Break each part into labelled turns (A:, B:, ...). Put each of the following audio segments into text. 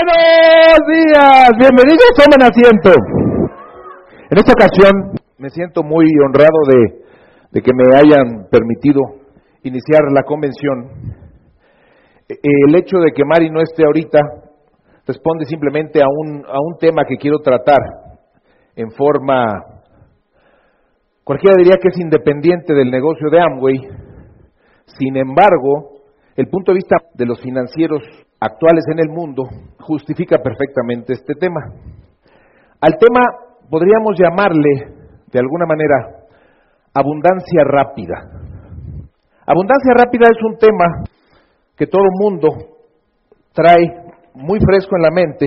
A: Buenos días, bienvenidos, tomen asiento. En esta ocasión me siento muy honrado de, de que me hayan permitido iniciar la convención. El hecho de que Mari no esté ahorita responde simplemente a un, a un tema que quiero tratar en forma, cualquiera diría que es independiente del negocio de Amway, sin embargo, el punto de vista de los financieros actuales en el mundo justifica perfectamente este tema. Al tema podríamos llamarle, de alguna manera, abundancia rápida. Abundancia rápida es un tema que todo mundo trae muy fresco en la mente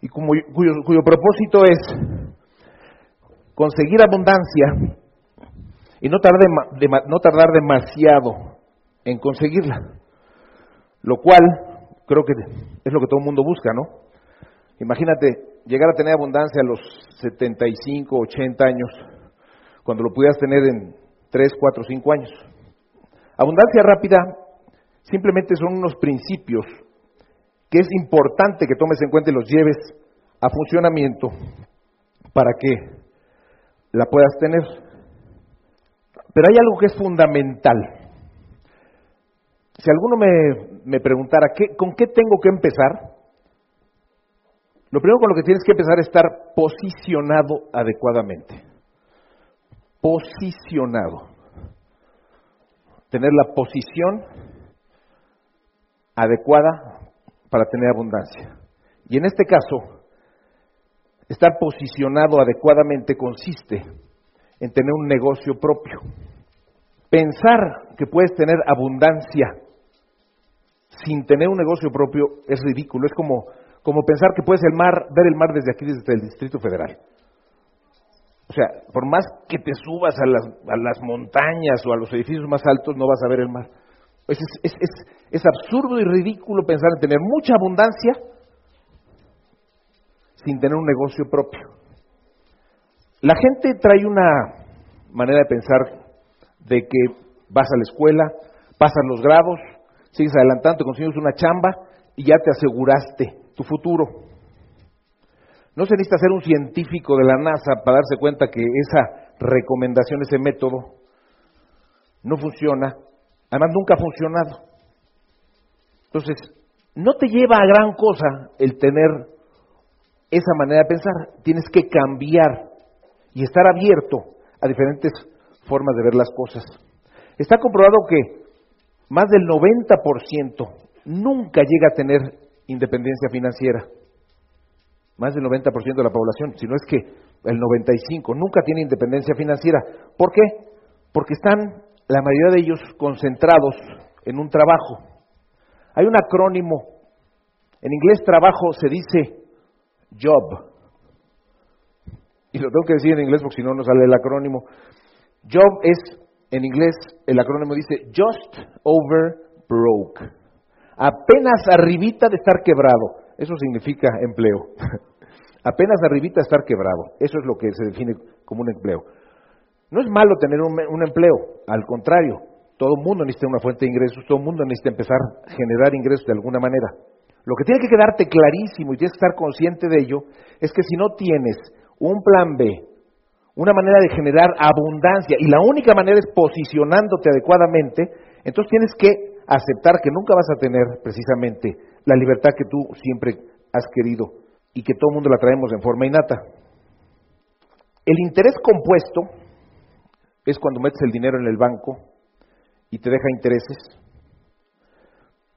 A: y cuyo, cuyo propósito es conseguir abundancia y no tardar, dema- dema- no tardar demasiado en conseguirla, lo cual creo que es lo que todo el mundo busca, ¿no? Imagínate llegar a tener abundancia a los 75, 80 años, cuando lo pudieras tener en 3, 4, 5 años. Abundancia rápida simplemente son unos principios que es importante que tomes en cuenta y los lleves a funcionamiento para que la puedas tener. Pero hay algo que es fundamental. Si alguno me, preguntara, ¿qué, ¿con qué tengo que empezar? Lo primero con lo que tienes que empezar es estar posicionado adecuadamente. Posicionado. Tener la posición adecuada para tener abundancia. Y en este caso, estar posicionado adecuadamente consiste en tener un negocio propio. Pensar que puedes tener abundancia sin tener un negocio propio es ridículo. Es como, como pensar que puedes el mar, ver el mar desde aquí, desde el Distrito Federal. O sea, por más que te subas a las, a las montañas o a los edificios más altos, no vas a ver el mar. Es, es, es, es absurdo y ridículo pensar en tener mucha abundancia sin tener un negocio propio. La gente trae una manera de pensar de que vas a la escuela, pasas los grados, sigues adelantando, consigues una chamba y ya te aseguraste tu futuro. No se necesita ser un científico de la NASA para darse cuenta que esa recomendación, ese método, no funciona. Además, nunca ha funcionado. Entonces, no te lleva a gran cosa el tener esa manera de pensar. Tienes que cambiar y estar abierto a diferentes formas de ver las cosas. Está comprobado que más del 90% nunca llega a tener independencia financiera. Más del 90% de la población, si no es que el 95% nunca tiene independencia financiera. ¿Por qué? Porque están la mayoría de ellos concentrados en un trabajo. Hay un acrónimo. En inglés trabajo se dice job. Y lo tengo que decir en inglés porque si no no sale el acrónimo. Job es, en inglés, el acrónimo dice just over broke. Apenas arribita de estar quebrado. Eso significa empleo. Apenas arribita de estar quebrado. Eso es lo que se define como un empleo. No es malo tener un, empleo, al contrario. Todo el mundo necesita una fuente de ingresos, todo el mundo necesita empezar a generar ingresos de alguna manera. Lo que tiene que quedarte clarísimo y tienes que estar consciente de ello es que si no tienes un plan B, una manera de generar abundancia, y la única manera es posicionándote adecuadamente, entonces tienes que aceptar que nunca vas a tener precisamente la libertad que tú siempre has querido y que todo el mundo la traemos en forma innata. El interés compuesto es cuando metes el dinero en el banco y te deja intereses.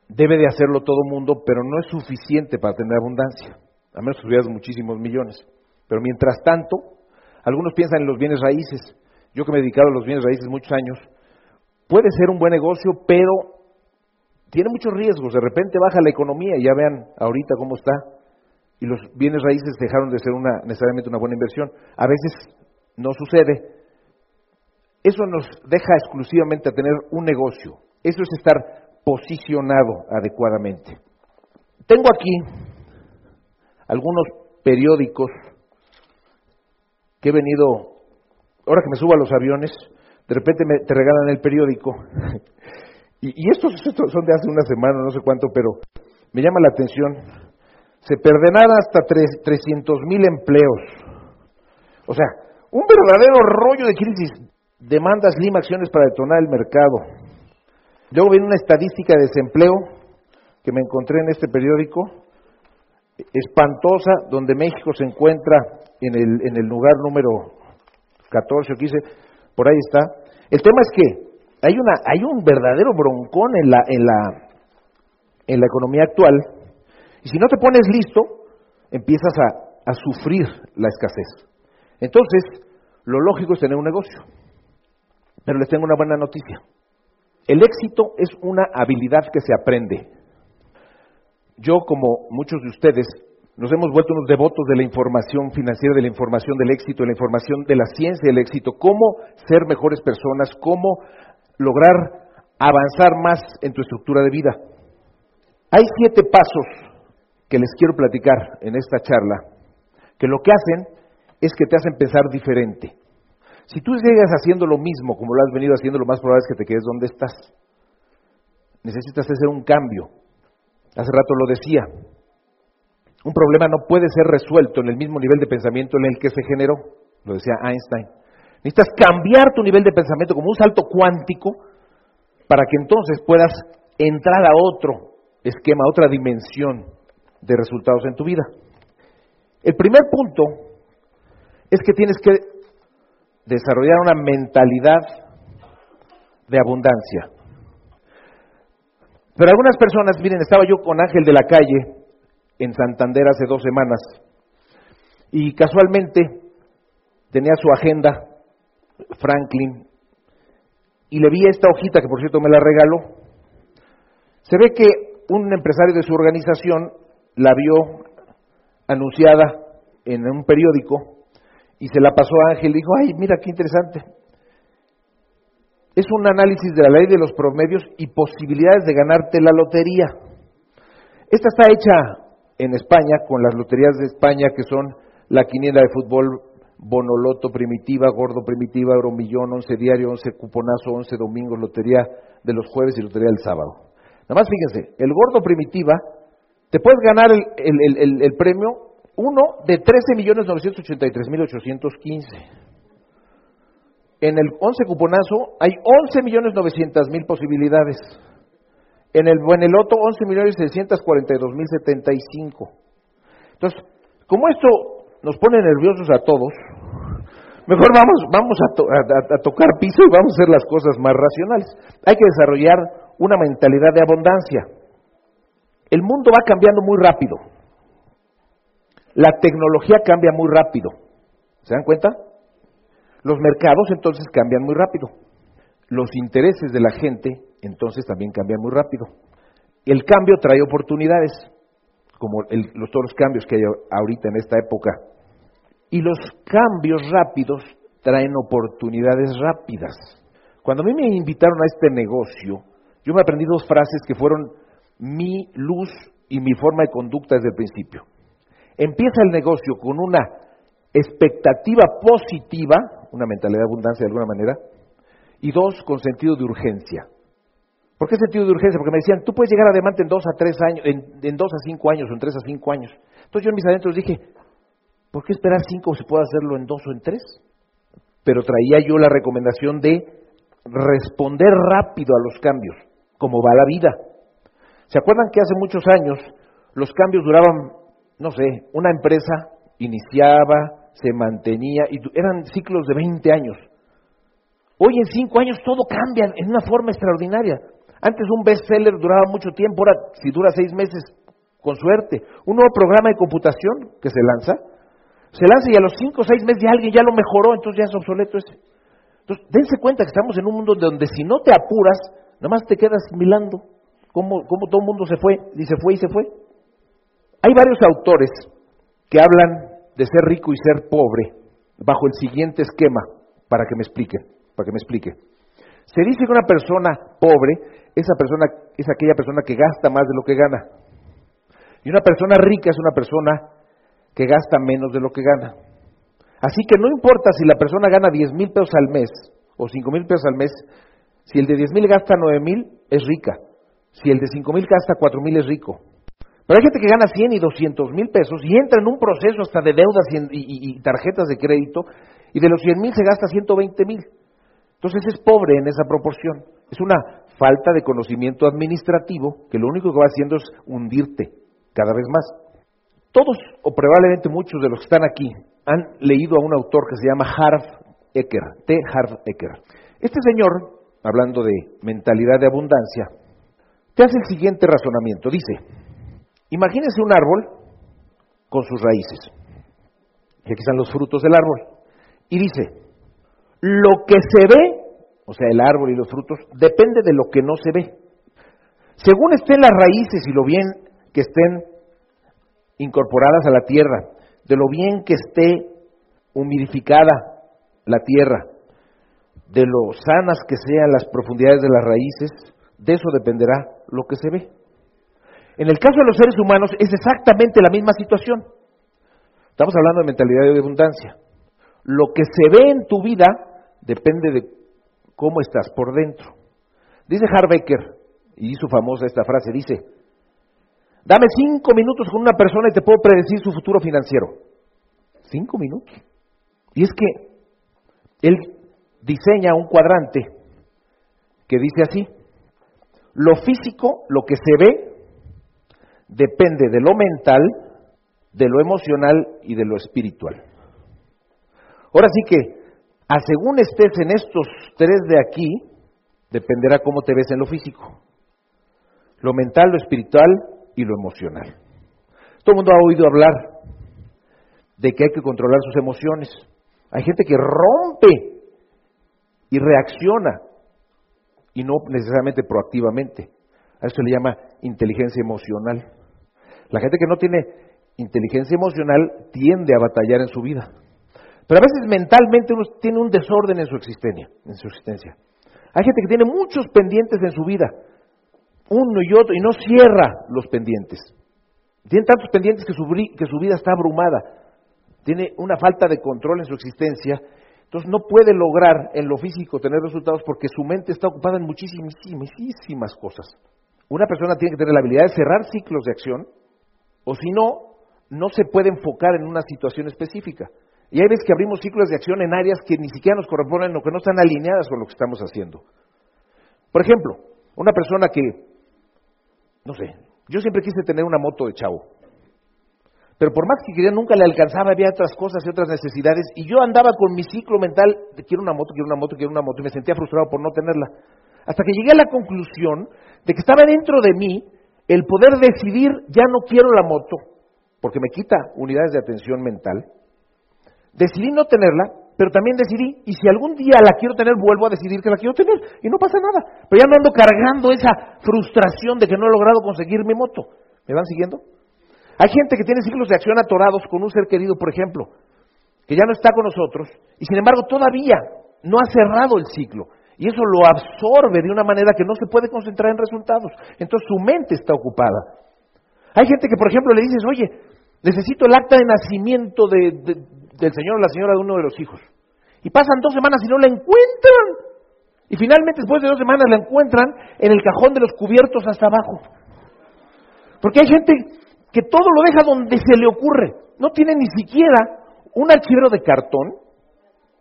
A: Debe de hacerlo todo el mundo, pero no es suficiente para tener abundancia, a menos que tuvieras muchísimos millones. Pero mientras tanto, algunos piensan en los bienes raíces. Yo que me he dedicado a los bienes raíces muchos años, puede ser un buen negocio, pero tiene muchos riesgos. De repente baja la economía ya vean ahorita cómo está. Y los bienes raíces dejaron de ser una, necesariamente una buena inversión. A veces no sucede. Eso nos deja exclusivamente a tener un negocio. Eso es estar posicionado adecuadamente. Tengo aquí algunos periódicos que he venido, ahora que me subo a los aviones, de repente me, te regalan el periódico. y, estos, estos son de hace una semana, no sé cuánto, pero me llama la atención, se perderán hasta 300 mil empleos. O sea, un verdadero rollo de crisis. Demanda Slim acciones para detonar el mercado. Luego viene una estadística de desempleo que me encontré en este periódico, espantosa, donde México se encuentra en el, en el lugar número 14 o 15, por ahí está. El tema es que hay, una, hay un verdadero broncón en la, en, la, en la economía actual, y si no te pones listo, empiezas a, a sufrir la escasez. Entonces, lo lógico es tener un negocio. Pero les tengo una buena noticia. El éxito es una habilidad que se aprende. Yo, como muchos de ustedes, nos hemos vuelto unos devotos de la información financiera, de la información del éxito, de la información de la ciencia del éxito, cómo ser mejores personas, cómo lograr avanzar más en tu estructura de vida. Hay siete pasos que les quiero platicar en esta charla, que lo que hacen es que te hacen pensar diferente. Si tú sigues haciendo lo mismo como lo has venido haciendo, lo más probable es que te quedes donde estás. Necesitas hacer un cambio. Hace rato lo decía. Un problema no puede ser resuelto en el mismo nivel de pensamiento en el que se generó. Lo decía Einstein. Necesitas cambiar tu nivel de pensamiento como un salto cuántico para que entonces puedas entrar a otro esquema, a otra dimensión de resultados en tu vida. El primer punto es que tienes que desarrollar una mentalidad de abundancia. Pero algunas personas, miren, estaba yo con Ángel de la Calle en Santander hace dos semanas y casualmente tenía su agenda, Franklin, y le vi esta hojita que por cierto me la regaló. Se ve que un empresario de su organización la vio anunciada en un periódico y se la pasó a Ángel y dijo, ay, mira qué interesante. Es un análisis de la ley de los promedios y posibilidades de ganarte la lotería. Esta está hecha en España con las loterías de España que son la quiniela de fútbol, Bonoloto Primitiva, Gordo Primitiva, Euromillón, 11 Diario, 11 Cuponazo, 11 Domingos, Lotería de los jueves y Lotería del sábado. Nada más fíjense, el Gordo Primitiva, te puedes ganar el, el, el premio uno de 13.983.815. En el 11 cuponazo hay 11.900.000 posibilidades. En el Bueneloto 11.642.075. Entonces, como esto nos pone nerviosos a todos, mejor vamos, vamos a, a tocar piso y vamos a hacer las cosas más racionales. Hay que desarrollar una mentalidad de abundancia. El mundo va cambiando muy rápido. La tecnología cambia muy rápido. ¿Se dan cuenta? Los mercados entonces cambian muy rápido. Los intereses de la gente entonces también cambian muy rápido. El cambio trae oportunidades, como los, todos los cambios que hay ahorita en esta época. Y los cambios rápidos traen oportunidades rápidas. Cuando a mí me invitaron a este negocio, yo me aprendí dos frases que fueron mi luz y mi forma de conducta desde el principio. Empieza el negocio con una expectativa positiva, una mentalidad de abundancia de alguna manera, y dos, con sentido de urgencia. ¿Por qué sentido de urgencia? Porque me decían, tú puedes llegar a diamante en dos a tres años, en, dos a cinco años o en tres a cinco años. Entonces yo en mis adentros dije, ¿por qué esperar cinco si puedo hacerlo en dos o en tres? Pero traía yo la recomendación de responder rápido a los cambios, como va la vida. ¿Se acuerdan que hace muchos años los cambios duraban no sé, una empresa iniciaba, se mantenía, y eran ciclos de 20 años. Hoy en 5 años todo cambia en una forma extraordinaria. Antes un bestseller duraba mucho tiempo, ahora si dura 6 meses, con suerte. Un nuevo programa de computación que se lanza, se lanza y a los 5 o 6 meses ya alguien ya lo mejoró, entonces ya es obsoleto ese. Entonces, dense cuenta que estamos en un mundo donde si no te apuras, nada más te quedas mirando cómo, cómo todo el mundo se fue, y se fue y se fue. Hay varios autores que hablan de ser rico y ser pobre bajo el siguiente esquema, para que me explique, para que me explique. Se dice que una persona pobre, esa persona es aquella persona que gasta más de lo que gana. Y una persona rica es una persona que gasta menos de lo que gana. Así que no importa si la persona gana 10 mil pesos al mes o 5 mil pesos al mes, si el de 10 mil gasta 9 mil, es rica. Si el de 5 mil gasta 4 mil, es rico. Pero hay gente que gana 100 y 200 mil pesos y entra en un proceso hasta de deudas y, tarjetas de crédito y de los 100 mil se gasta 120 mil. Entonces es pobre en esa proporción. Es una falta de conocimiento administrativo que lo único que va haciendo es hundirte cada vez más. Todos, o probablemente muchos de los que están aquí, han leído a un autor que se llama Harv Ecker, T. Harv Ecker. Este señor, hablando de mentalidad de abundancia, te hace el siguiente razonamiento. Dice, imagínese un árbol con sus raíces. Y aquí están los frutos del árbol. Y dice, lo que se ve, o sea, el árbol y los frutos, depende de lo que no se ve. Según estén las raíces y lo bien que estén incorporadas a la tierra, de lo bien que esté humidificada la tierra, de lo sanas que sean las profundidades de las raíces, de eso dependerá lo que se ve. En el caso de los seres humanos es exactamente la misma situación. Estamos hablando de mentalidad de abundancia. Lo que se ve en tu vida depende de cómo estás por dentro. Dice Harbecker, y hizo famosa esta frase, dice, dame cinco minutos con una persona y te puedo predecir su futuro financiero. Cinco minutos. Y es que él diseña un cuadrante que dice así, lo físico, lo que se ve, depende de lo mental, de lo emocional y de lo espiritual. Ahora sí que, a según estés en estos tres de aquí, dependerá cómo te ves en lo físico, lo mental, lo espiritual y lo emocional. Todo el mundo ha oído hablar de que hay que controlar sus emociones. Hay gente que rompe y reacciona, y no necesariamente proactivamente. A eso se le llama inteligencia emocional. La gente que no tiene inteligencia emocional tiende a batallar en su vida. Pero a veces mentalmente uno tiene un desorden en su existencia. En su existencia. Hay gente que tiene muchos pendientes en su vida, uno y otro, y no cierra los pendientes. Tiene tantos pendientes que su, que su vida está abrumada tiene una falta de control en su existencia, entonces no puede lograr en lo físico tener resultados porque su mente está ocupada en muchísimas, muchísimas cosas. Una persona tiene que tener la habilidad de cerrar ciclos de acción, o si no, no se puede enfocar en una situación específica. Y hay veces que abrimos ciclos de acción en áreas que ni siquiera nos corresponden o que no están alineadas con lo que estamos haciendo. Por ejemplo, una persona que, no sé, yo siempre quise tener una moto de chavo. Pero por más que quería, nunca le alcanzaba, había otras cosas y otras necesidades. Y yo andaba con mi ciclo mental de quiero una moto, quiero una moto, quiero una moto, y me sentía frustrado por no tenerla. Hasta que llegué a la conclusión de que estaba dentro de mí el poder decidir, ya no quiero la moto, porque me quita unidades de atención mental. Decidí no tenerla, pero también decidí, y si algún día la quiero tener, vuelvo a decidir que la quiero tener, y no pasa nada. Pero ya no ando cargando esa frustración de que no he logrado conseguir mi moto. ¿Me van siguiendo? Hay gente que tiene ciclos de acción atorados con un ser querido, por ejemplo, que ya no está con nosotros, y sin embargo todavía no ha cerrado el ciclo. Y eso lo absorbe de una manera que no se puede concentrar en resultados. Entonces su mente está ocupada. Hay gente que, por ejemplo, le dices, oye, necesito el acta de nacimiento del señor o la señora de uno de los hijos. Y pasan dos semanas y no la encuentran. Y finalmente, después de dos semanas, la encuentran en el cajón de los cubiertos hasta abajo. Porque hay gente que todo lo deja donde se le ocurre. No tiene ni siquiera un archivero de cartón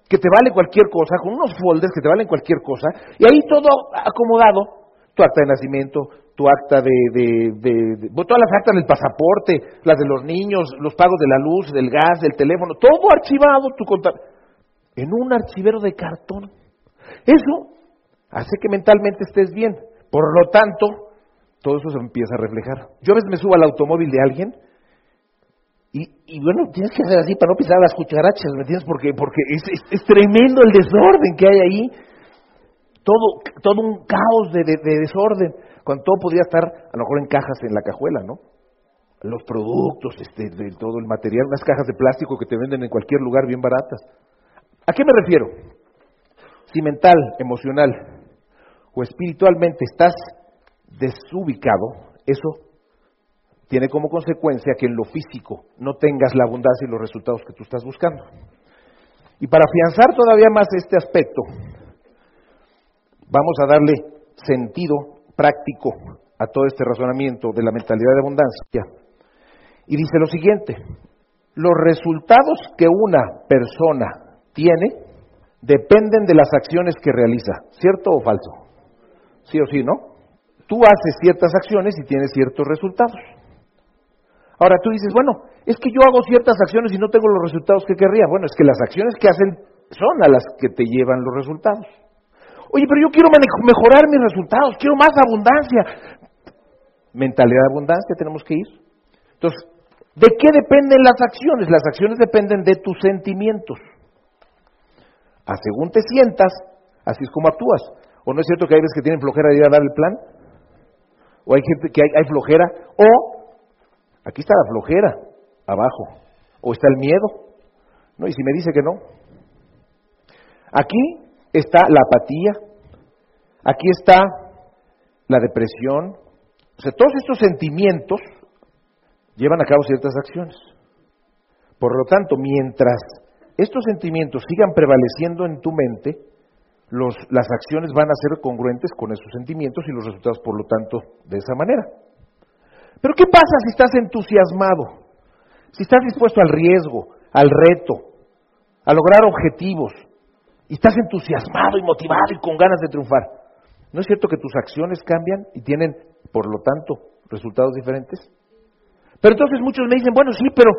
A: que te vale cualquier cosa, con unos folders que te valen cualquier cosa, y ahí todo acomodado, tu acta de nacimiento, tu acta de, de, todas las actas del pasaporte, las de los niños, los pagos de la luz, del gas, del teléfono, todo archivado, tu en un archivero de cartón. Eso hace que mentalmente estés bien. Por lo tanto, todo eso se empieza a reflejar. Yo a veces me subo al automóvil de alguien y, bueno, tienes que hacer así para no pisar las cucharachas, ¿me entiendes? Porque, porque es, tremendo el desorden que hay ahí. Todo, todo un caos de, desorden, cuando todo podría estar a lo mejor en cajas en la cajuela, ¿no? Los productos, este, de todo el material, unas cajas de plástico que te venden en cualquier lugar bien baratas. ¿A qué me refiero? Si mental, emocional o espiritualmente estás desubicado, eso tiene como consecuencia que en lo físico no tengas la abundancia y los resultados que tú estás buscando. Y para afianzar todavía más este aspecto, vamos a darle sentido práctico a todo este razonamiento de la mentalidad de abundancia y dice lo siguiente, los resultados que una persona tiene dependen de las acciones que realiza, ¿cierto o falso? Sí o sí, ¿no? Tú haces ciertas acciones y tienes ciertos resultados. Ahora tú dices, bueno, es que yo hago ciertas acciones y no tengo los resultados que querría. Bueno, es que las acciones que hacen son a las que te llevan los resultados. Oye, pero yo quiero mejorar mis resultados, quiero más abundancia. Mentalidad de abundancia tenemos que ir. Entonces, ¿de qué dependen las acciones? Las acciones dependen de tus sentimientos. A según te sientas, así es como actúas. ¿O no es cierto que hay veces que tienen flojera de ir a dar el plan? ¿O hay gente que hay, hay flojera? ¿O aquí está la flojera, abajo? ¿O está el miedo? ¿No? Y si me dice que no. Aquí está la apatía, aquí está la depresión. O sea, todos estos sentimientos llevan a cabo ciertas acciones. Por lo tanto, mientras estos sentimientos sigan prevaleciendo en tu mente, las acciones van a ser congruentes con esos sentimientos y los resultados, por lo tanto, de esa manera. Pero ¿qué pasa si estás entusiasmado? Si estás dispuesto al riesgo, al reto, a lograr objetivos, y estás entusiasmado y motivado y con ganas de triunfar. ¿No es cierto que tus acciones cambian y tienen, por lo tanto, resultados diferentes? Pero entonces muchos me dicen, bueno, sí, pero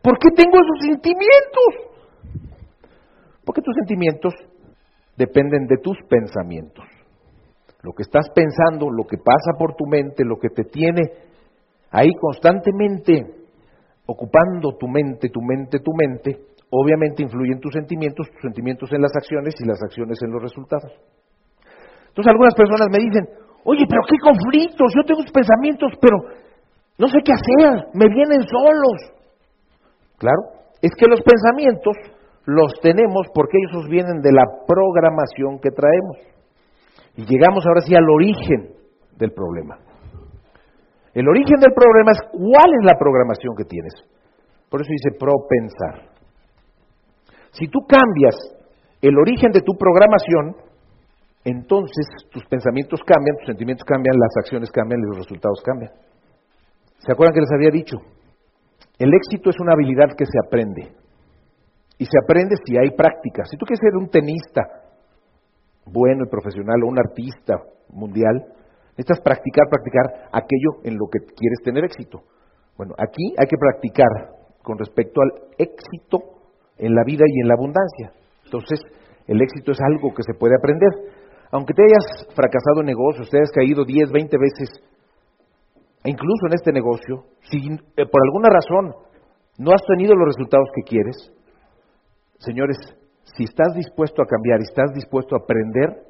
A: ¿por qué tengo esos sentimientos? Porque tus sentimientos dependen de tus pensamientos. Lo que estás pensando, lo que pasa por tu mente, lo que te tiene ahí constantemente ocupando tu mente, tu mente, tu mente, obviamente influyen tus sentimientos, tus sentimientos en las acciones y las acciones en los resultados. Entonces algunas personas me dicen, oye, pero qué conflictos, yo tengo pensamientos, pero no sé qué hacer, me vienen solos. Claro, es que los pensamientos los tenemos porque ellos vienen de la programación que traemos. Y llegamos ahora sí al origen del problema. El origen del problema es cuál es la programación que tienes. Por eso dice propensar. Si tú cambias el origen de tu programación, entonces tus pensamientos cambian, tus sentimientos cambian, las acciones cambian y los resultados cambian. ¿Se acuerdan que les había dicho? El éxito es una habilidad que se aprende. Y se aprende si hay práctica. Si tú quieres ser un tenista bueno y profesional o un artista mundial, necesitas practicar, practicar aquello en lo que quieres tener éxito. Bueno, aquí hay que practicar con respecto al éxito en la vida y en la abundancia. Entonces, el éxito es algo que se puede aprender. Aunque te hayas fracasado en negocios, te hayas caído 10, 20 veces, e incluso en este negocio, si eh, por alguna razón no has tenido los resultados que quieres, Señores, si estás dispuesto a cambiar y estás dispuesto a aprender,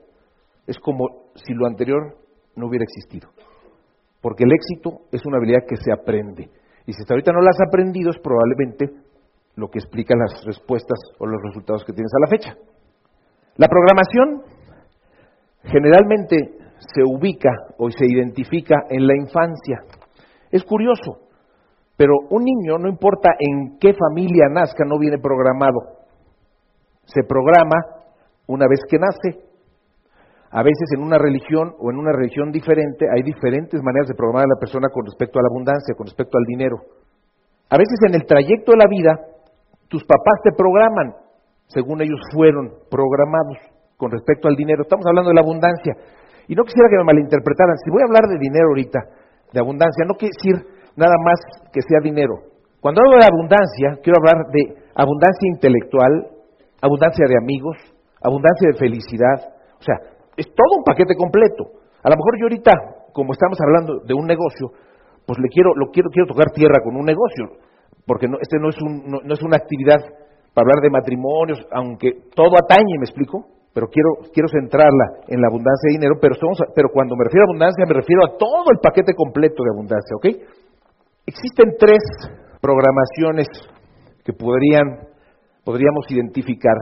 A: es como si lo anterior no hubiera existido. Porque el éxito es una habilidad que se aprende. Y si hasta ahorita no la has aprendido, es probablemente lo que explica las respuestas o los resultados que tienes a la fecha. La programación generalmente se ubica o se identifica en la infancia. Es curioso, pero un niño, no importa en qué familia nazca, no viene programado se programa una vez que nace. A veces en una religión o en una religión diferente hay diferentes maneras de programar a la persona con respecto a la abundancia, con respecto al dinero. A veces en el trayecto de la vida, tus papás te programan según ellos fueron programados con respecto al dinero. Estamos hablando de la abundancia. Y no quisiera que me malinterpretaran. Si voy a hablar de dinero ahorita, de abundancia, no quiere decir nada más que sea dinero. Cuando hablo de abundancia, quiero hablar de abundancia intelectual, abundancia de amigos, abundancia de felicidad. O sea, es todo un paquete completo. A lo mejor yo ahorita, como estamos hablando de un negocio, pues le quiero, lo quiero, quiero tocar tierra con un negocio, porque no, este no es, un, no, es una actividad para hablar de matrimonios, aunque todo atañe, me explico, pero quiero, quiero centrarla en la abundancia de dinero, pero, pero cuando me refiero a abundancia me refiero a todo el paquete completo de abundancia, ¿ok? Existen tres programaciones que podrían podríamos identificar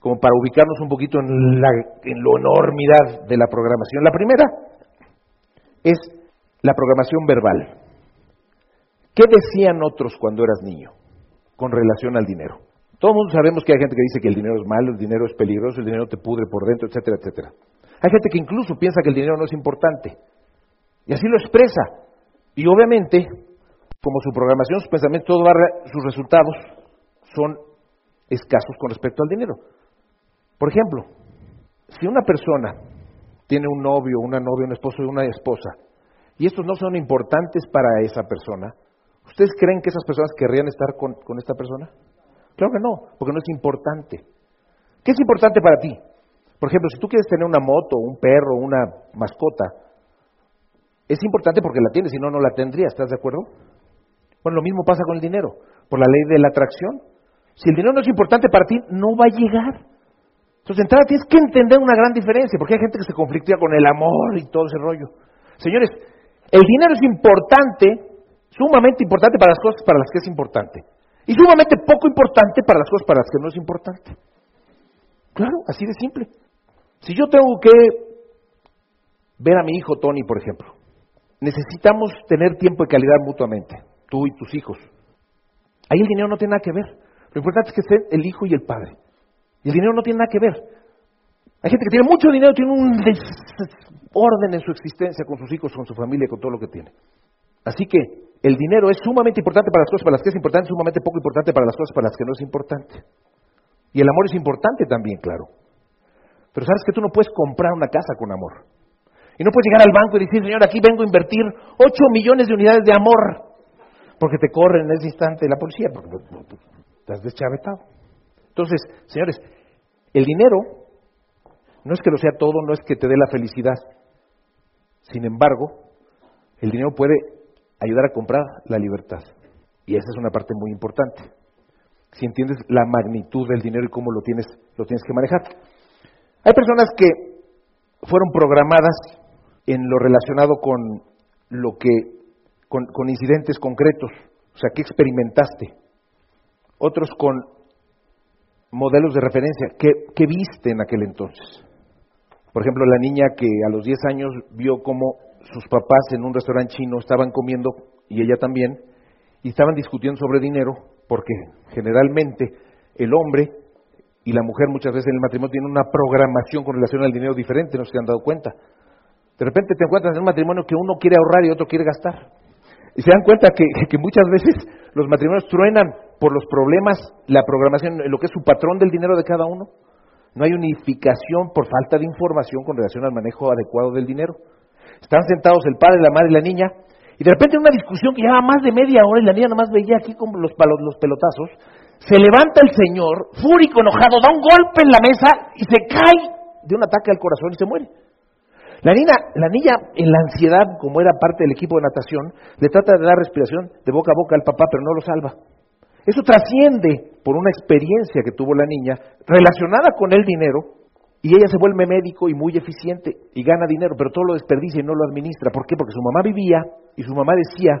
A: como para ubicarnos un poquito en, la, en lo enormidad de la programación. La primera es la programación verbal. ¿Qué decían otros cuando eras niño con relación al dinero? Todo el mundo sabemos que hay gente que dice que el dinero es malo, el dinero es peligroso, el dinero te pudre por dentro, etcétera, etcétera. Hay gente que incluso piensa que el dinero no es importante. Y así lo expresa. Y obviamente, como su programación, su pensamiento, todo va, sus resultados son escasos con respecto al dinero. Por ejemplo, si una persona tiene un novio, una novia, un esposo y una esposa, y estos no son importantes para esa persona, ¿ustedes creen que esas personas querrían estar con, con esta persona? Claro que no, porque no es importante. ¿Qué es importante para ti? Por ejemplo, si tú quieres tener una moto, un perro, una mascota, es importante porque la tienes, si no, no la tendrías, ¿estás de acuerdo? Bueno, lo mismo pasa con el dinero, por la ley de la atracción. Si el dinero no es importante para ti, no va a llegar. Entonces, entrada tienes que entender una gran diferencia, porque hay gente que se conflictúa con el amor y todo ese rollo. Señores, el dinero es importante, sumamente importante para las cosas para las que es importante, y sumamente poco importante para las cosas para las que no es importante. Claro, así de simple. Si yo tengo que ver a mi hijo Tony, por ejemplo, necesitamos tener tiempo de calidad mutuamente, tú y tus hijos. Ahí el dinero no tiene nada que ver. Lo importante es que esté el hijo y el padre. Y el dinero no tiene nada que ver. Hay gente que tiene mucho dinero, tiene un desorden en su existencia con sus hijos, con su familia, con todo lo que tiene. Así que el dinero es sumamente importante para las cosas para las que es importante, sumamente poco importante para las cosas para las que no es importante. Y el amor es importante también, claro. Pero sabes que tú no puedes comprar una casa con amor. Y no puedes llegar al banco y decir, señor, aquí vengo a invertir 8 millones de unidades de amor. Porque te corren en ese instante la policía, porque estás deschavetado. Entonces, señores, el dinero no es que lo sea todo, no es que te dé la felicidad. Sin embargo, el dinero puede ayudar a comprar la libertad. Y esa es una parte muy importante. Si entiendes la magnitud del dinero y cómo lo tienes, lo tienes que manejar. Hay personas que fueron programadas en lo relacionado con lo que, con, incidentes concretos, o sea, ¿qué experimentaste? Otros con modelos de referencia, ¿qué, ¿qué, viste en aquel entonces? Por ejemplo, la niña que a los 10 años vio cómo sus papás en un restaurante chino estaban comiendo, y ella también, y estaban discutiendo sobre dinero, porque generalmente el hombre y la mujer muchas veces en el matrimonio tienen una programación con relación al dinero diferente, no se han dado cuenta. De repente te encuentras en un matrimonio que uno quiere ahorrar y otro quiere gastar. Y se dan cuenta que, que muchas veces los matrimonios truenan por los problemas, la programación, lo que es su patrón del dinero de cada uno. No hay unificación por falta de información con relación al manejo adecuado del dinero. Están sentados el padre, la madre y la niña, y de repente en una discusión que lleva más de media hora y la niña nomás veía aquí con los, los pelotazos, se levanta el señor, fúrico, enojado, da un golpe en la mesa y se cae de un ataque al corazón y se muere. La niña, la niña, en la ansiedad, como era parte del equipo de natación, le trata de dar respiración de boca a boca al papá, pero no lo salva. Eso trasciende por una experiencia que tuvo la niña relacionada con el dinero y ella se vuelve médico y muy eficiente y gana dinero, pero todo lo desperdicia y no lo administra. ¿Por qué? Porque su mamá vivía y su mamá decía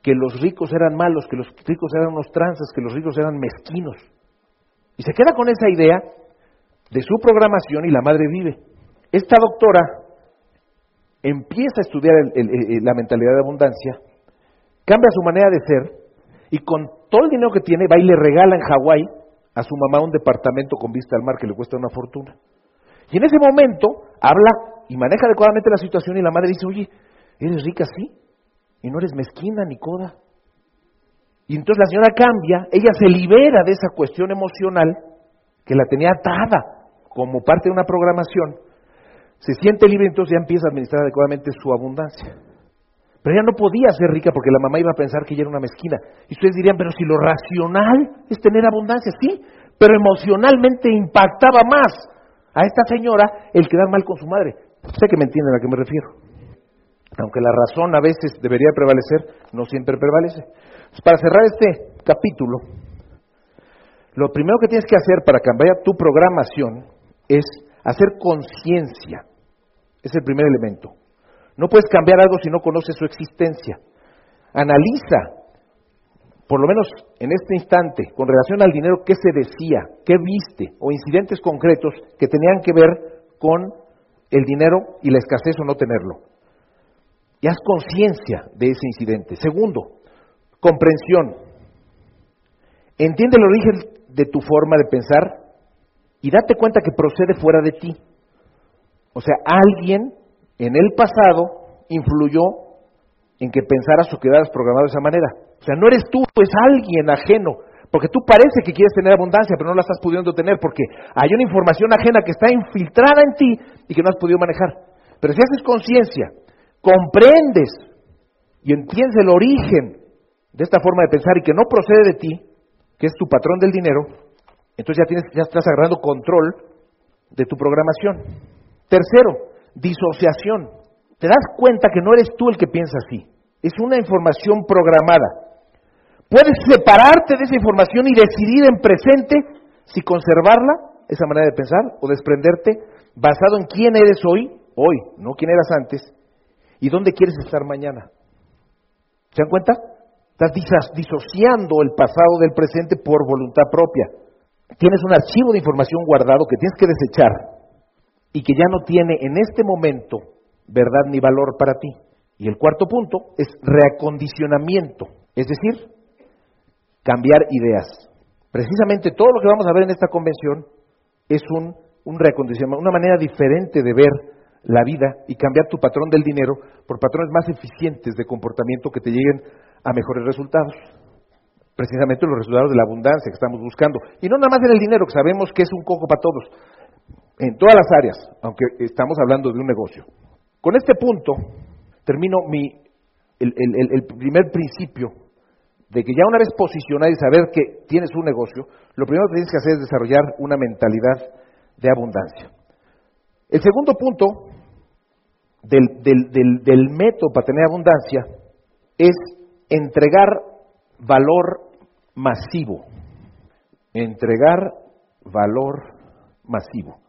A: que los ricos eran malos, que los ricos eran unos tranzas, que los ricos eran mezquinos. Y se queda con esa idea de su programación y la madre vive. Esta doctora empieza a estudiar la mentalidad de abundancia, cambia su manera de ser y con todo el dinero que tiene va y le regala en Hawái a su mamá un departamento con vista al mar que le cuesta una fortuna. Y en ese momento habla y maneja adecuadamente la situación y la madre dice, oye, ¿eres rica sí? y no eres mezquina ni coda. Y entonces la señora cambia, ella se libera de esa cuestión emocional que la tenía atada como parte de una programación, se siente libre entonces ya empieza a administrar adecuadamente su abundancia. Pero ella no podía ser rica porque la mamá iba a pensar que ella era una mezquina. Y ustedes dirían, pero si lo racional es tener abundancia, sí, pero emocionalmente impactaba más a esta señora el quedar mal con su madre. Sé que me entienden a qué me refiero aunque la razón a veces debería prevalecer, no siempre prevalece. Para cerrar este capítulo, lo primero que tienes que hacer para cambiar tu programación es hacer conciencia. Es el primer elemento. No puedes cambiar algo si no conoces su existencia. Analiza, por lo menos en este instante, con relación al dinero, qué se decía, qué viste, o incidentes concretos que tenían que ver con el dinero y la escasez o no tenerlo y haz conciencia de ese incidente. Segundo, comprensión. Entiende el origen de tu forma de pensar y date cuenta que procede fuera de ti. O sea, alguien en el pasado influyó en que pensaras o quedaras programado de esa manera. O sea, no eres tú, es alguien ajeno. Porque tú parece que quieres tener abundancia, pero no la estás pudiendo tener porque hay una información ajena que está infiltrada en ti y que no has podido manejar. Pero si haces conciencia, comprendes y entiendes el origen de esta forma de pensar y que no procede de ti, que es tu patrón del dinero, entonces ya, tienes, ya estás agarrando control de tu programación. Tercero, disociación. Te das cuenta que no eres tú el que piensa así. Es una información programada. Puedes separarte de esa información y decidir en presente si conservarla, esa manera de pensar, o desprenderte basado en quién eres hoy, hoy, no quién eras antes, y dónde quieres estar mañana. ¿Se dan cuenta? Estás disociando el pasado del presente por voluntad propia. Tienes un archivo de información guardado que tienes que desechar y que ya no tiene en este momento verdad ni valor para ti. Y el cuarto punto es reacondicionamiento, es decir, cambiar ideas. Precisamente todo lo que vamos a ver en esta convención es un, reacondicionamiento, una manera diferente de ver la vida y cambiar tu patrón del dinero por patrones más eficientes de comportamiento que te lleguen a mejores resultados. Precisamente los resultados de la abundancia que estamos buscando. Y no nada más en el dinero, que sabemos que es un coco para todos, en todas las áreas, aunque estamos hablando de un negocio. Con este punto termino mi, el, primer principio de que ya una vez posicionado y saber que tienes un negocio, lo primero que tienes que hacer es desarrollar una mentalidad de abundancia. El segundo punto del, método para tener abundancia es entregar valor masivo. Entregar valor masivo.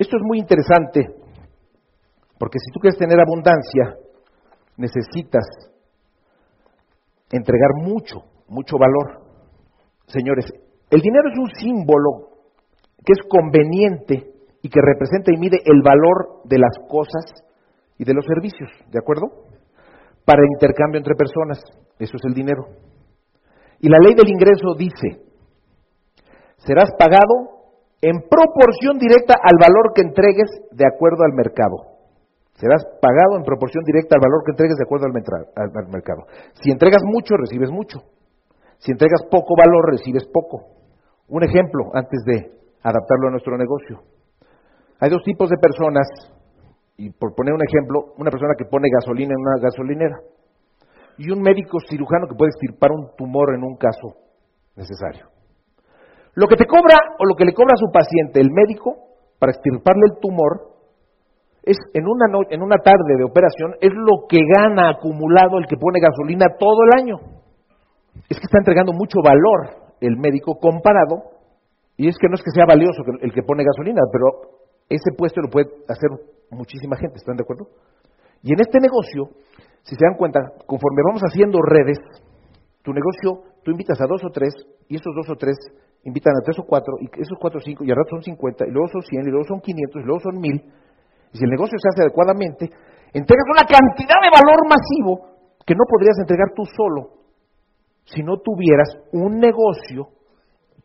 A: Esto es muy interesante porque si tú quieres tener abundancia, necesitas entregar mucho, mucho valor. Señores, el dinero es un símbolo que es conveniente y que representa y mide el valor de las cosas y de los servicios, ¿de acuerdo? Para intercambio entre personas, eso es el dinero. Y la ley del ingreso dice, serás pagado en proporción directa al valor que entregues de acuerdo al mercado. Serás pagado en proporción directa al valor que entregues de acuerdo al, mercado. Si entregas mucho, recibes mucho. Si entregas poco valor, recibes poco. Un ejemplo antes de adaptarlo a nuestro negocio. Hay dos tipos de personas, y por poner un ejemplo, una persona que pone gasolina en una gasolinera y un médico cirujano que puede extirpar un tumor en un caso necesario. Lo que te cobra o lo que le cobra a su paciente el médico para extirparle el tumor es en una, en una tarde de operación es lo que gana acumulado el que pone gasolina todo el año. Es que está entregando mucho valor el médico comparado, y es que no es que sea valioso el que pone gasolina, pero ese puesto lo puede hacer muchísima gente, ¿están de acuerdo? Y en este negocio, si se dan cuenta, conforme vamos haciendo redes, tu negocio, tú invitas a dos o tres, y esos dos o tres invitan a tres o cuatro, y esos cuatro o cinco, y al rato son cincuenta, y luego son cien, y luego son quinientos, y luego son mil. Y si el negocio se hace adecuadamente, entregas una cantidad de valor masivo que no podrías entregar tú solo si no tuvieras un negocio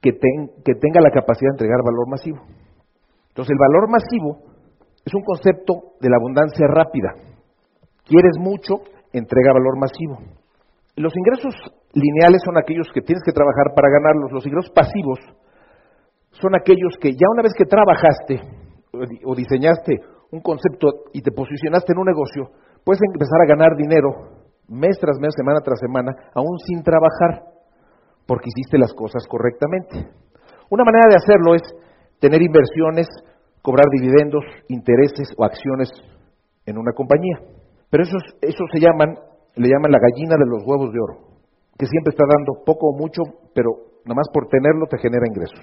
A: que, que tenga la capacidad de entregar valor masivo. Entonces el valor masivo es un concepto de la abundancia rápida. Quieres mucho, entrega valor masivo. Los ingresos lineales son aquellos que tienes que trabajar para ganarlos. Los ingresos pasivos son aquellos que ya una vez que trabajaste o diseñaste un concepto y te posicionaste en un negocio, puedes empezar a ganar dinero mes tras mes, semana tras semana, aún sin trabajar, porque hiciste las cosas correctamente. Una manera de hacerlo es tener inversiones, cobrar dividendos, intereses o acciones en una compañía. Pero eso, eso se llaman, le llaman la gallina de los huevos de oro, que siempre está dando poco o mucho, pero nada más por tenerlo te genera ingresos.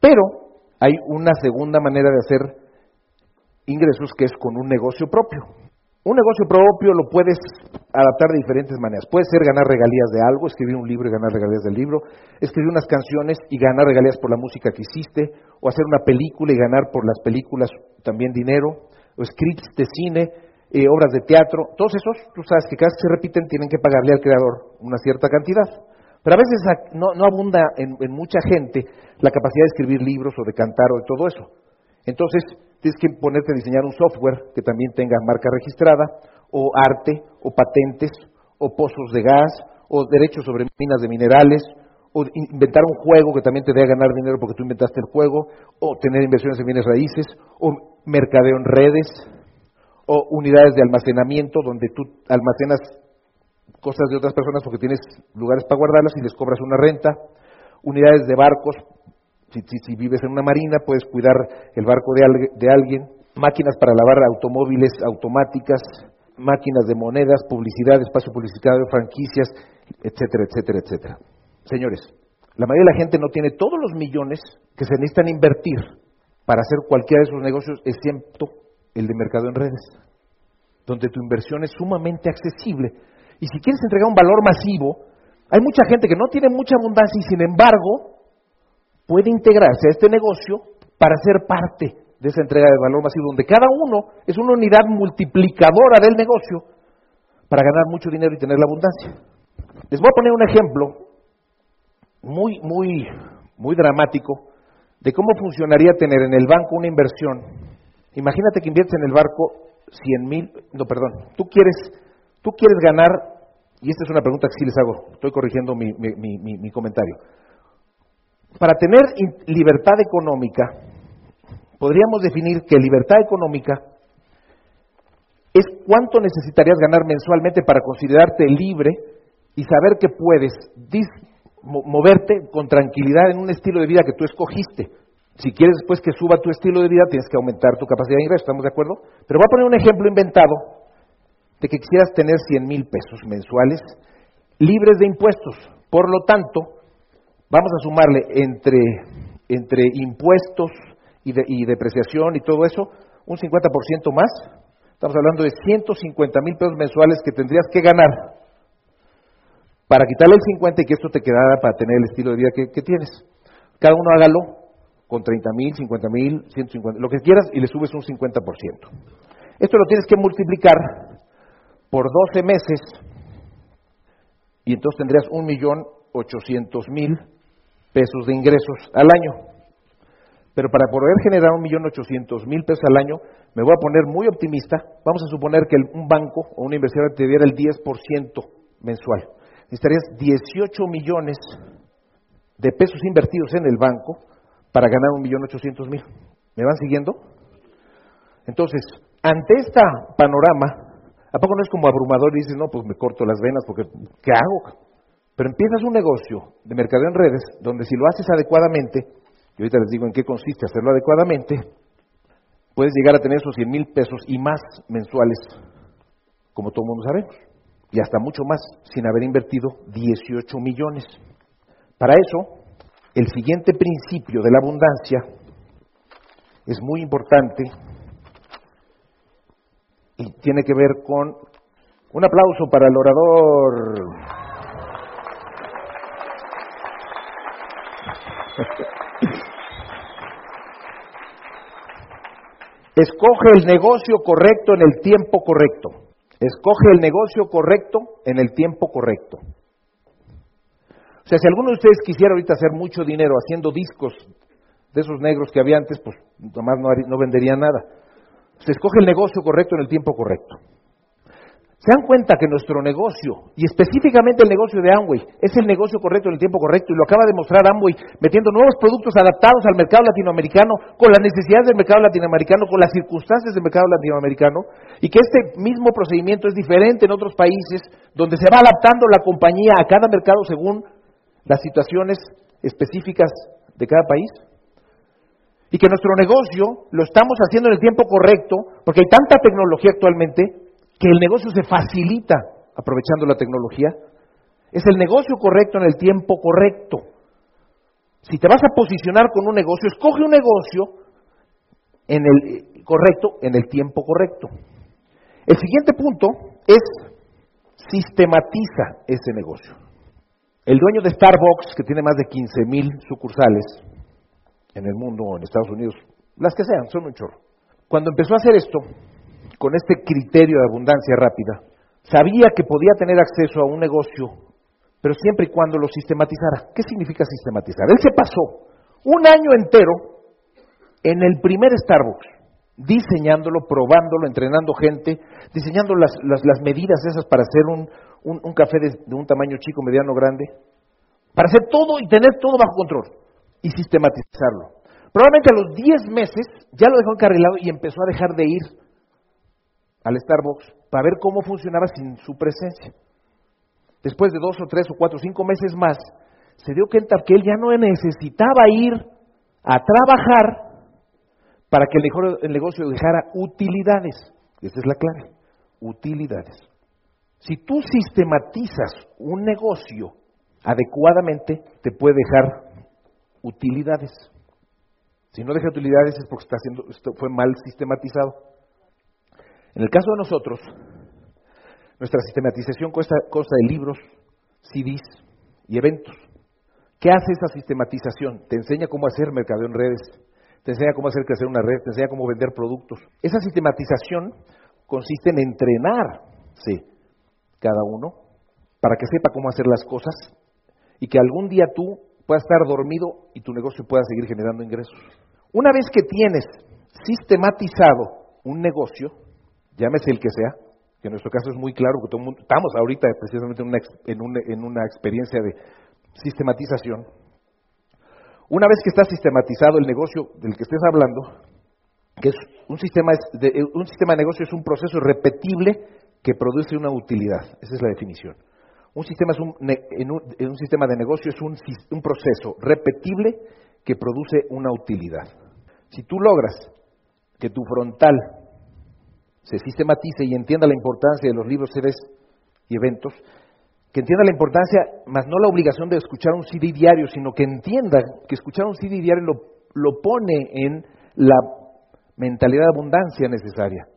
A: Pero hay una segunda manera de hacer ingresos que es con un negocio propio. Un negocio propio lo puedes adaptar de diferentes maneras. Puede ser ganar regalías de algo, escribir un libro y ganar regalías del libro, escribir unas canciones y ganar regalías por la música que hiciste, o hacer una película y ganar por las películas también dinero, o scripts de cine, eh, obras de teatro. Todos esos, tú sabes que que se repiten tienen que pagarle al creador una cierta cantidad. Pero a veces no, abunda en, en mucha gente la capacidad de escribir libros o de cantar o de todo eso. Entonces, tienes que ponerte a diseñar un software que también tenga marca registrada o arte, o patentes, o pozos de gas, o derechos sobre minas de minerales, o inventar un juego que también te dé a ganar dinero porque tú inventaste el juego, o tener inversiones en bienes raíces, o mercadeo en redes, o unidades de almacenamiento donde tú almacenas cosas de otras personas porque tienes lugares para guardarlas y les cobras una renta, unidades de barcos, si, si, vives en una marina puedes cuidar el barco de, de alguien, máquinas para lavar automóviles automáticas, máquinas de monedas, publicidad, espacio publicitario, franquicias, etcétera, etcétera, etcétera. Señores, la mayoría de la gente no tiene todos los millones que se necesitan invertir para hacer cualquiera de esos negocios, excepto el de mercado en redes, donde tu inversión es sumamente accesible. Y si quieres entregar un valor masivo, hay mucha gente que no tiene mucha abundancia y sin embargo puede integrarse a este negocio para ser parte de esa entrega de valor masivo, donde cada uno es una unidad multiplicadora del negocio para ganar mucho dinero y tener la abundancia. Les voy a poner un ejemplo muy, muy, muy dramático de cómo funcionaría tener en el banco una inversión. Imagínate que inviertes en el barco 100 mil, no, perdón, tú quieres, tú quieres ganar, y esta es una pregunta que sí les hago, estoy corrigiendo mi, mi, mi comentario. Para tener libertad económica, podríamos definir que libertad económica es cuánto necesitarías ganar mensualmente para considerarte libre y saber que puedes moverte con tranquilidad en un estilo de vida que tú escogiste. Si quieres después que suba tu estilo de vida, tienes que aumentar tu capacidad de ingreso, ¿estamos de acuerdo? Pero voy a poner un ejemplo inventado de que quisieras tener 100 mil pesos mensuales libres de impuestos. Por lo tanto, vamos a sumarle entre, entre impuestos y, depreciación y todo eso, un 50% más. Estamos hablando de 150 mil pesos mensuales que tendrías que ganar para quitarle el 50 y que esto te quedara para tener el estilo de vida que, tienes. Cada uno hágalo con 30 mil, 50 mil, 150, lo que quieras y le subes un 50%. Esto lo tienes que multiplicar por 12 meses y entonces tendrías un millón ochocientos mil pesos de ingresos al año. Pero para poder generar un millón ochocientos mil pesos al año, me voy a poner muy optimista, vamos a suponer que un banco o una inversión te diera el 10% mensual necesitarías 18 millones de pesos invertidos en el banco para ganar un millón ochocientos mil. ¿Me van siguiendo? Entonces, ante este panorama, ¿a poco no es como abrumador y dices, no, pues me corto las venas porque, ¿qué hago? Pero empiezas un negocio de mercado en redes donde si lo haces adecuadamente, y ahorita les digo en qué consiste hacerlo adecuadamente, puedes llegar a tener esos 100 mil pesos y más mensuales, como todo mundo sabemos y hasta mucho más sin haber invertido 18 millones. Para eso, el siguiente principio de la abundancia es muy importante y tiene que ver con un aplauso para el orador. Escoge el negocio correcto en el tiempo correcto. Escoge el negocio correcto en el tiempo correcto. O sea, si alguno de ustedes quisiera ahorita hacer mucho dinero haciendo discos de esos negros que había antes, pues nomás no, no vendería nada. Se escoge el negocio correcto en el tiempo correcto. Se dan cuenta que nuestro negocio, y específicamente el negocio de Amway, es el negocio correcto en el tiempo correcto, y lo acaba de mostrar Amway, metiendo nuevos productos adaptados al mercado latinoamericano, con las necesidades del mercado latinoamericano, con las circunstancias del mercado latinoamericano, y que este mismo procedimiento es diferente en otros países, donde se va adaptando la compañía a cada mercado según las situaciones específicas de cada país. Y que nuestro negocio lo estamos haciendo en el tiempo correcto, porque hay tanta tecnología actualmente que el negocio se facilita aprovechando la tecnología. Es el negocio correcto en el tiempo correcto. Si te vas a posicionar con un negocio, escoge un negocio en el correcto, en el tiempo correcto. El siguiente punto es sistematiza ese negocio. El dueño de Starbucks, que tiene más de 15 mil sucursales en el mundo o en Estados Unidos, las que sean, son un chorro. Cuando empezó a hacer esto, con este criterio de abundancia rápida, sabía que podía tener acceso a un negocio, pero siempre y cuando lo sistematizara. ¿Qué significa sistematizar? Él se pasó un año entero en el primer Starbucks, diseñándolo, probándolo, entrenando gente, diseñando las, las, medidas esas para hacer un, un, café de, de, un tamaño chico, mediano, grande, para hacer todo y tener todo bajo control y sistematizarlo. Probablemente a los 10 meses ya lo dejó encarrilado y empezó a dejar de ir al Starbucks para ver cómo funcionaba sin su presencia. Después de dos o tres o cuatro o cinco meses más, se dio cuenta que él ya no necesitaba ir a trabajar para que el negocio dejara utilidades. Esa es la clave, utilidades. Si tú sistematizas un negocio adecuadamente, te puede dejar utilidades. Si no deja utilidades es porque está haciendo, esto fue mal sistematizado. En el caso de nosotros, nuestra sistematización consta, de libros, CDs y eventos. ¿Qué hace esa sistematización? Te enseña cómo hacer mercadeo en redes, te enseña cómo hacer crecer una red, te enseña cómo vender productos. Esa sistematización consiste en entrenarse cada uno para que sepa cómo hacer las cosas y que algún día tú puedas estar dormido y tu negocio pueda seguir generando ingresos. Una vez que tienes sistematizado un negocio, llámese el que sea, que en nuestro caso es muy claro, que todo mundo, estamos ahorita precisamente en una, en, en una experiencia de sistematización. Una vez que está sistematizado el negocio del que estés hablando, que es un sistema de, un sistema de negocio es un proceso repetible que produce una utilidad. Esa es la definición. Un sistema, es un, un, sistema de negocio es un, un proceso repetible que produce una utilidad. Si tú logras que tu frontal se sistematice y entienda la importancia de los libros, CDs y eventos, que entienda la importancia, más no la obligación de escuchar un CD diario, sino que entienda que escuchar un CD diario lo, lo pone en la mentalidad de abundancia necesaria.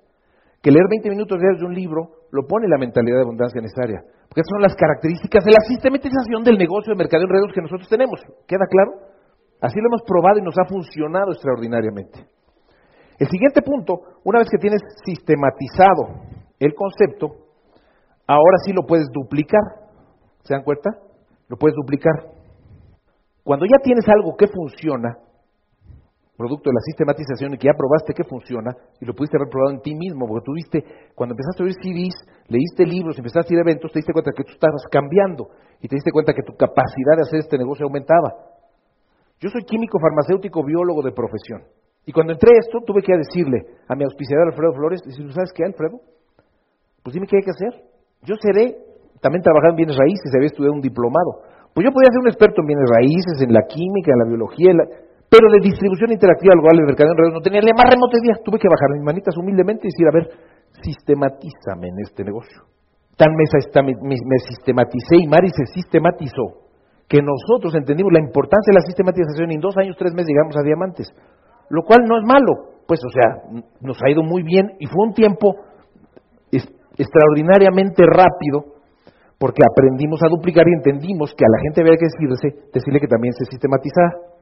A: Que leer 20 minutos diarios de un libro lo pone en la mentalidad de abundancia necesaria. Porque esas son las características de la sistematización del negocio de mercado en redes que nosotros tenemos. ¿Queda claro? Así lo hemos probado y nos ha funcionado extraordinariamente. El siguiente punto, una vez que tienes sistematizado el concepto, ahora sí lo puedes duplicar. ¿Se dan cuenta? Lo puedes duplicar. Cuando ya tienes algo que funciona, producto de la sistematización y que ya probaste que funciona y lo pudiste haber probado en ti mismo, porque tú viste, cuando empezaste a oír CDs, leíste libros, empezaste a ir a eventos, te diste cuenta que tú estabas cambiando y te diste cuenta que tu capacidad de hacer este negocio aumentaba. Yo soy químico farmacéutico biólogo de profesión. Y cuando entré a esto, tuve que decirle a mi auspiciador Alfredo Flores, decirle, ¿sabes qué, Alfredo? Pues dime qué hay que hacer. Yo seré, también trabajaba en bienes raíces, había estudiado un diplomado. Pues yo podía ser un experto en bienes raíces, en la química, en la biología, pero de distribución interactiva al de mercado en redes no tenía ni más remoto idea. Tuve que bajar mis manitas humildemente y decir, a ver, sistematízame en este negocio. Tan me, me, me sistematicé y Mari se sistematizó que nosotros entendimos la importancia de la sistematización y en dos años, tres meses llegamos a diamantes, lo cual no es malo, pues o sea, nos ha ido muy bien y fue un tiempo extraordinariamente rápido porque aprendimos a duplicar y entendimos que a la gente había que decirse, decirle que también se sistematiza.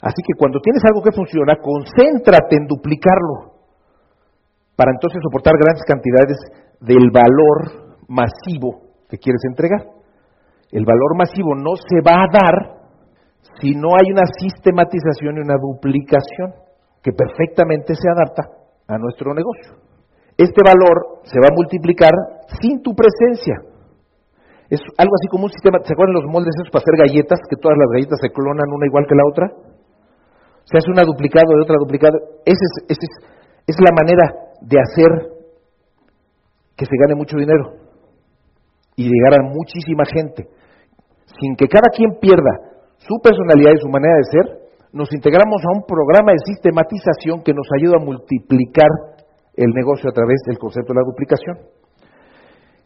A: Así que cuando tienes algo que funciona, concéntrate en duplicarlo para entonces soportar grandes cantidades del valor masivo que quieres entregar. El valor masivo no se va a dar si no hay una sistematización y una duplicación que perfectamente se adapta a nuestro negocio. Este valor se va a multiplicar sin tu presencia. Es algo así como un sistema, ¿se acuerdan los moldes esos para hacer galletas? Que todas las galletas se clonan una igual que la otra. Se hace una duplicado de otra duplicada. Esa es, es, es la manera de hacer que se gane mucho dinero y llegar a muchísima gente sin que cada quien pierda su personalidad y su manera de ser, nos integramos a un programa de sistematización que nos ayuda a multiplicar el negocio a través del concepto de la duplicación.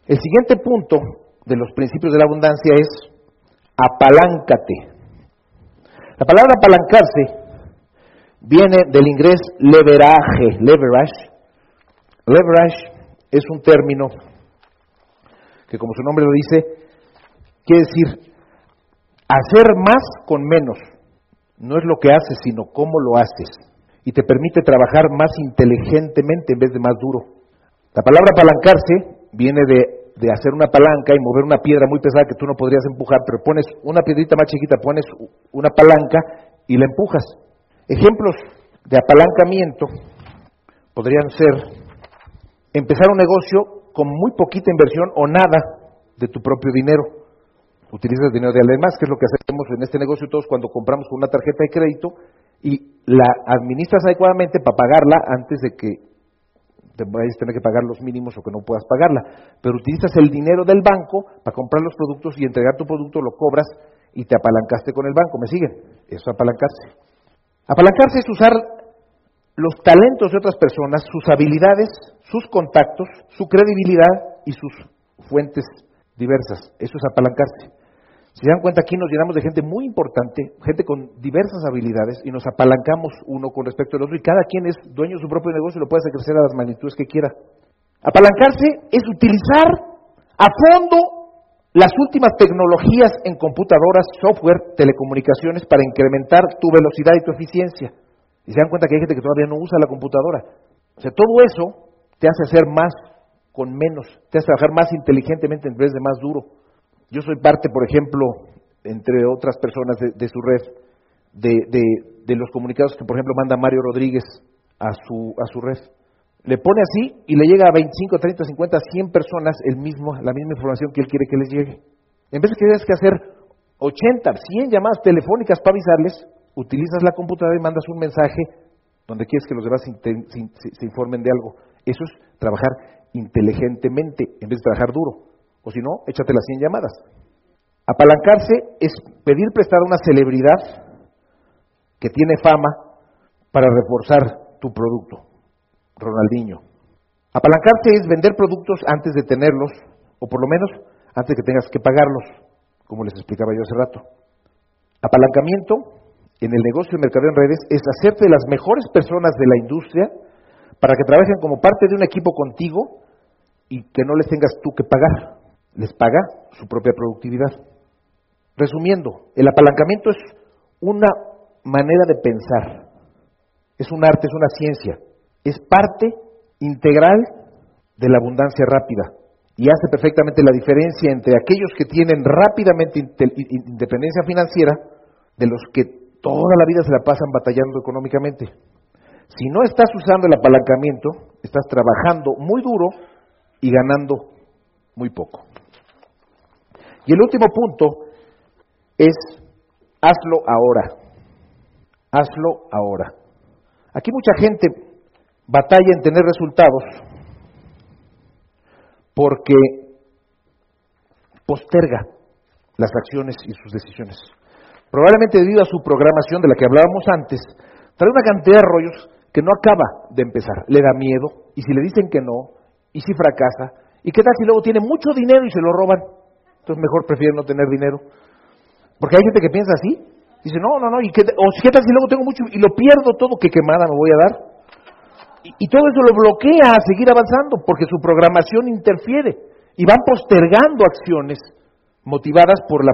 A: El siguiente punto de los principios de la abundancia es apaláncate. La palabra apalancarse viene del inglés leverage, leverage. Leverage es un término que como su nombre lo dice, quiere decir Hacer más con menos no es lo que haces, sino cómo lo haces. Y te permite trabajar más inteligentemente en vez de más duro. La palabra apalancarse viene de, de, hacer una palanca y mover una piedra muy pesada que tú no podrías empujar, pero pones una piedrita más chiquita, pones una palanca y la empujas. Ejemplos de apalancamiento podrían ser empezar un negocio con muy poquita inversión o nada de tu propio dinero. Utilizas dinero de alguien más, que es lo que hacemos en este negocio todos cuando compramos con una tarjeta de crédito y la administras adecuadamente para pagarla antes de que te vayas a tener que pagar los mínimos o que no puedas pagarla. Pero utilizas el dinero del banco para comprar los productos y entregar tu producto, lo cobras y te apalancaste con el banco. ¿Me siguen? Eso es apalancarse. Apalancarse es usar los talentos de otras personas, sus habilidades, sus contactos, su credibilidad y sus fuentes diversas. Eso es apalancarse. Si se dan cuenta, aquí nos llenamos de gente muy importante, gente con diversas habilidades, y nos apalancamos uno con respecto al otro, y cada quien es dueño de su propio negocio y lo puede hacer crecer a las magnitudes que quiera. Apalancarse es utilizar a fondo las últimas tecnologías en computadoras, software, telecomunicaciones para incrementar tu velocidad y tu eficiencia. Y se dan cuenta que hay gente que todavía no usa la computadora. O sea, todo eso te hace hacer más con menos, te hace trabajar más inteligentemente en vez de más duro. Yo soy parte, por ejemplo, entre otras personas de, su red, de, los comunicados que, por ejemplo, manda Mario Rodríguez a su, a su red. Le pone así y le llega a 25, 30, 50, 100 personas el mismo, la misma información que él quiere que les llegue. En vez de que tengas que hacer 80, 100 llamadas telefónicas para avisarles, utilizas la computadora y mandas un mensaje donde quieres que los demás se informen de algo. Eso es trabajar inteligentemente en vez de trabajar duro. O si no, échate las 100 llamadas. Apalancarse es pedir prestar a una celebridad que tiene fama para reforzar tu producto. Ronaldinho. Apalancarse es vender productos antes de tenerlos, o por lo menos antes que tengas que pagarlos, como les explicaba yo hace rato. Apalancamiento en el negocio de mercadeo en redes es hacerte de las mejores personas de la industria para que trabajen como parte de un equipo contigo y que no les tengas tú que pagar les paga su propia productividad. Resumiendo, el apalancamiento es una manera de pensar, es un arte, es una ciencia, es parte integral de la abundancia rápida y hace perfectamente la diferencia entre aquellos que tienen rápidamente independencia financiera de los que toda la vida se la pasan batallando económicamente. Si no estás usando el apalancamiento, estás trabajando muy duro y ganando muy poco. Y el último punto es hazlo ahora. Hazlo ahora. Aquí mucha gente batalla en tener resultados porque posterga las acciones y sus decisiones. Probablemente debido a su programación de la que hablábamos antes, trae una cantidad de rollos que no acaba de empezar. Le da miedo, y si le dicen que no, y si fracasa, y qué tal si luego tiene mucho dinero y se lo roban. Entonces mejor prefiero no tener dinero. Porque hay gente que piensa así. Dice, no, no, no, ¿y qué, o qué tal si luego tengo mucho y lo pierdo todo, qué quemada me voy a dar? Y, y todo eso lo bloquea a seguir avanzando porque su programación interfiere y van postergando acciones motivadas por la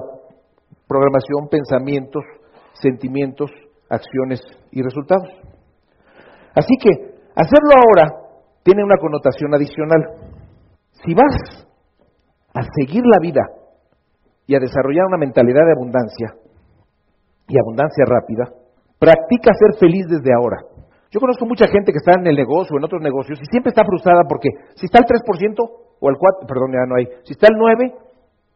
A: programación, pensamientos, sentimientos, acciones y resultados. Así que hacerlo ahora tiene una connotación adicional. Si vas a seguir la vida y a desarrollar una mentalidad de abundancia y abundancia rápida, practica ser feliz desde ahora. Yo conozco mucha gente que está en el negocio o en otros negocios y siempre está frustrada porque si está al 3% o al 4, perdón, ya no hay, si está al 9,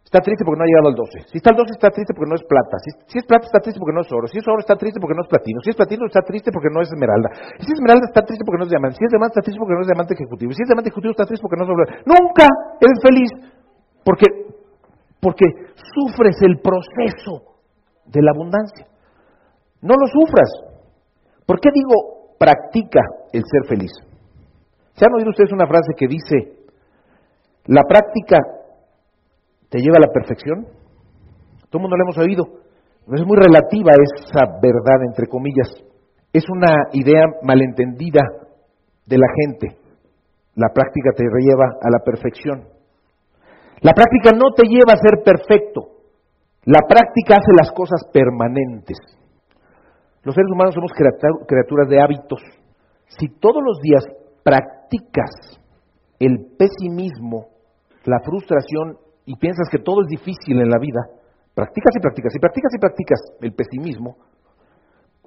A: está triste porque no ha llegado al 12. Si está al 12 está triste porque no es plata. Si, es plata está triste porque no es oro. Si es oro está triste porque no es platino. Si es platino está triste porque no es esmeralda. si es esmeralda está triste porque no es diamante. Si es diamante está triste porque no es diamante ejecutivo. Si es diamante ejecutivo está triste porque no es. Nunca eres feliz porque, porque sufres el proceso de la abundancia. No lo sufras. ¿Por qué digo practica el ser feliz? ¿Se han oído ustedes una frase que dice, la práctica te lleva a la perfección? Todo el mundo lo hemos oído. Es muy relativa esa verdad, entre comillas. Es una idea malentendida de la gente. La práctica te lleva a la perfección. La práctica no te lleva a ser perfecto. La práctica hace las cosas permanentes. Los seres humanos somos criaturas de hábitos. Si todos los días practicas el pesimismo, la frustración y piensas que todo es difícil en la vida, practicas y practicas y practicas y practicas el pesimismo,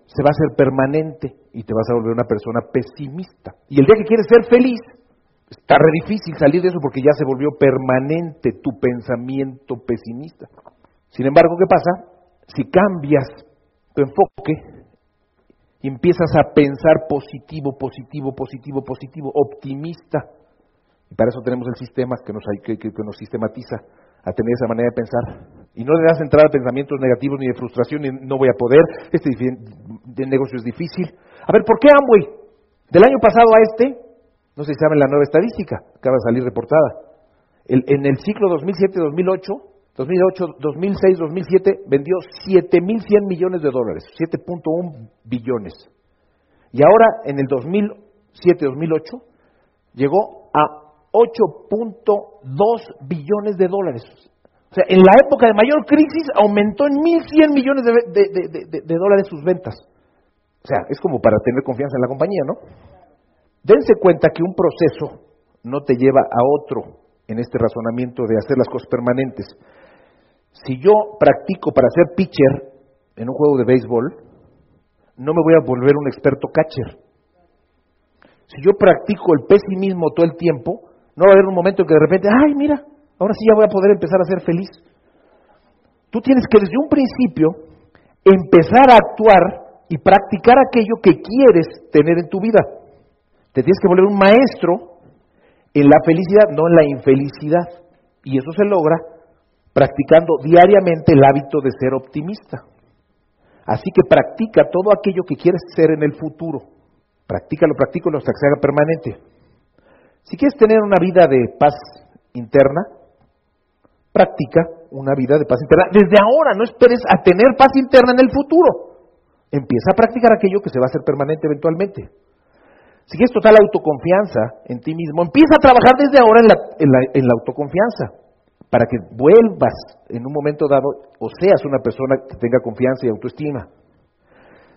A: se va a hacer permanente y te vas a volver una persona pesimista. Y el día que quieres ser feliz, está re difícil salir de eso porque ya se volvió permanente tu pensamiento pesimista. Sin embargo, ¿qué pasa? Si cambias tu enfoque y empiezas a pensar positivo, positivo, positivo, positivo, optimista, y para eso tenemos el sistema que nos, que, que nos sistematiza a tener esa manera de pensar. Y no le das entrada a pensamientos negativos ni de frustración, ni no voy a poder, este negocio es difícil. A ver, ¿por qué Amway? Del año pasado a este, no sé si saben la nueva estadística, acaba de salir reportada. en el ciclo 2007-2008, 2008, 2006, 2007 vendió 7.100 millones de dólares, 7.1 billones. Y ahora, en el 2007-2008, llegó a 8.2 billones de dólares. O sea, en la época de mayor crisis aumentó en 1.100 millones de, dólares sus ventas. O sea, es como para tener confianza en la compañía, ¿no? Dense cuenta que un proceso no te lleva a otro en este razonamiento de hacer las cosas permanentes. Si yo practico para ser pitcher en un juego de béisbol, no me voy a volver un experto catcher. Si yo practico el pesimismo todo el tiempo, no va a haber un momento en que de repente, ay, mira, ahora sí ya voy a poder empezar a ser feliz. Tú tienes que desde un principio empezar a actuar y practicar aquello que quieres tener en tu vida. Te tienes que volver un maestro en la felicidad, no en la infelicidad. Y eso se logra practicando diariamente el hábito de ser optimista. Así que practica todo aquello que quieres ser en el futuro. Practícalo, practícalo hasta que se haga permanente. Si quieres tener una vida de paz interna, practica una vida de paz interna. Desde ahora, no esperes a tener paz interna en el futuro. Empieza a practicar aquello que se va a hacer permanente eventualmente. Si quieres total autoconfianza en ti mismo, empieza a trabajar desde ahora en la, en la autoconfianza para que vuelvas en un momento dado o seas una persona que tenga confianza y autoestima.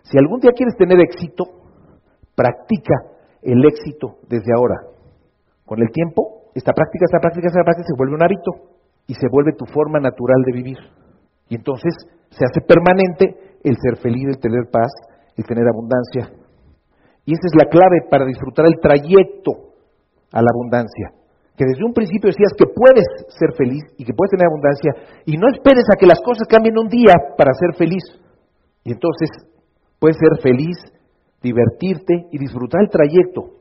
A: Si algún día quieres tener éxito, practica el éxito desde ahora. Con el tiempo, esta práctica, esta práctica, esta práctica se vuelve un hábito y se vuelve tu forma natural de vivir. Y entonces se hace permanente el ser feliz, el tener paz, el tener abundancia. Y esa es la clave para disfrutar el trayecto a la abundancia que desde un principio decías que puedes ser feliz y que puedes tener abundancia y no esperes a que las cosas cambien un día para ser feliz. Y entonces puedes ser feliz, divertirte y disfrutar el trayecto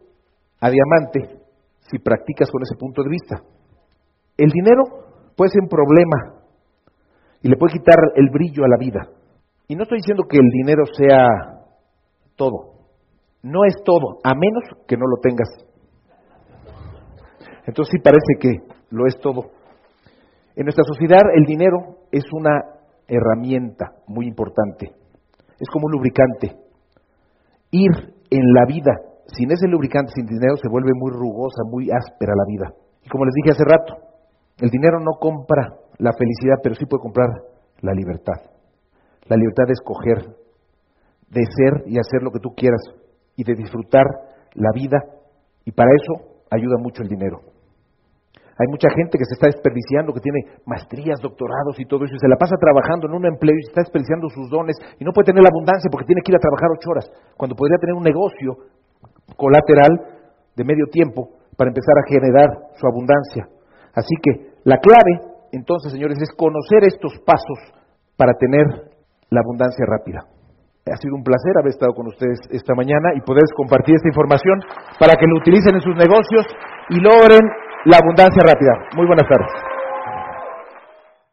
A: a diamante si practicas con ese punto de vista. El dinero puede ser un problema y le puede quitar el brillo a la vida. Y no estoy diciendo que el dinero sea todo. No es todo, a menos que no lo tengas entonces sí parece que lo es todo. En nuestra sociedad el dinero es una herramienta muy importante. Es como un lubricante. Ir en la vida sin ese lubricante, sin dinero, se vuelve muy rugosa, muy áspera la vida. Y como les dije hace rato, el dinero no compra la felicidad, pero sí puede comprar la libertad. La libertad de escoger, de ser y hacer lo que tú quieras y de disfrutar la vida. Y para eso ayuda mucho el dinero. Hay mucha gente que se está desperdiciando, que tiene maestrías, doctorados y todo eso, y se la pasa trabajando en un empleo y se está desperdiciando sus dones y no puede tener la abundancia porque tiene que ir a trabajar ocho horas, cuando podría tener un negocio colateral de medio tiempo para empezar a generar su abundancia. Así que la clave, entonces, señores, es conocer estos pasos para tener la abundancia rápida. Ha sido un placer haber estado con ustedes esta mañana y poder compartir esta información para que lo utilicen en sus negocios y logren la abundancia rápida. Muy buenas tardes.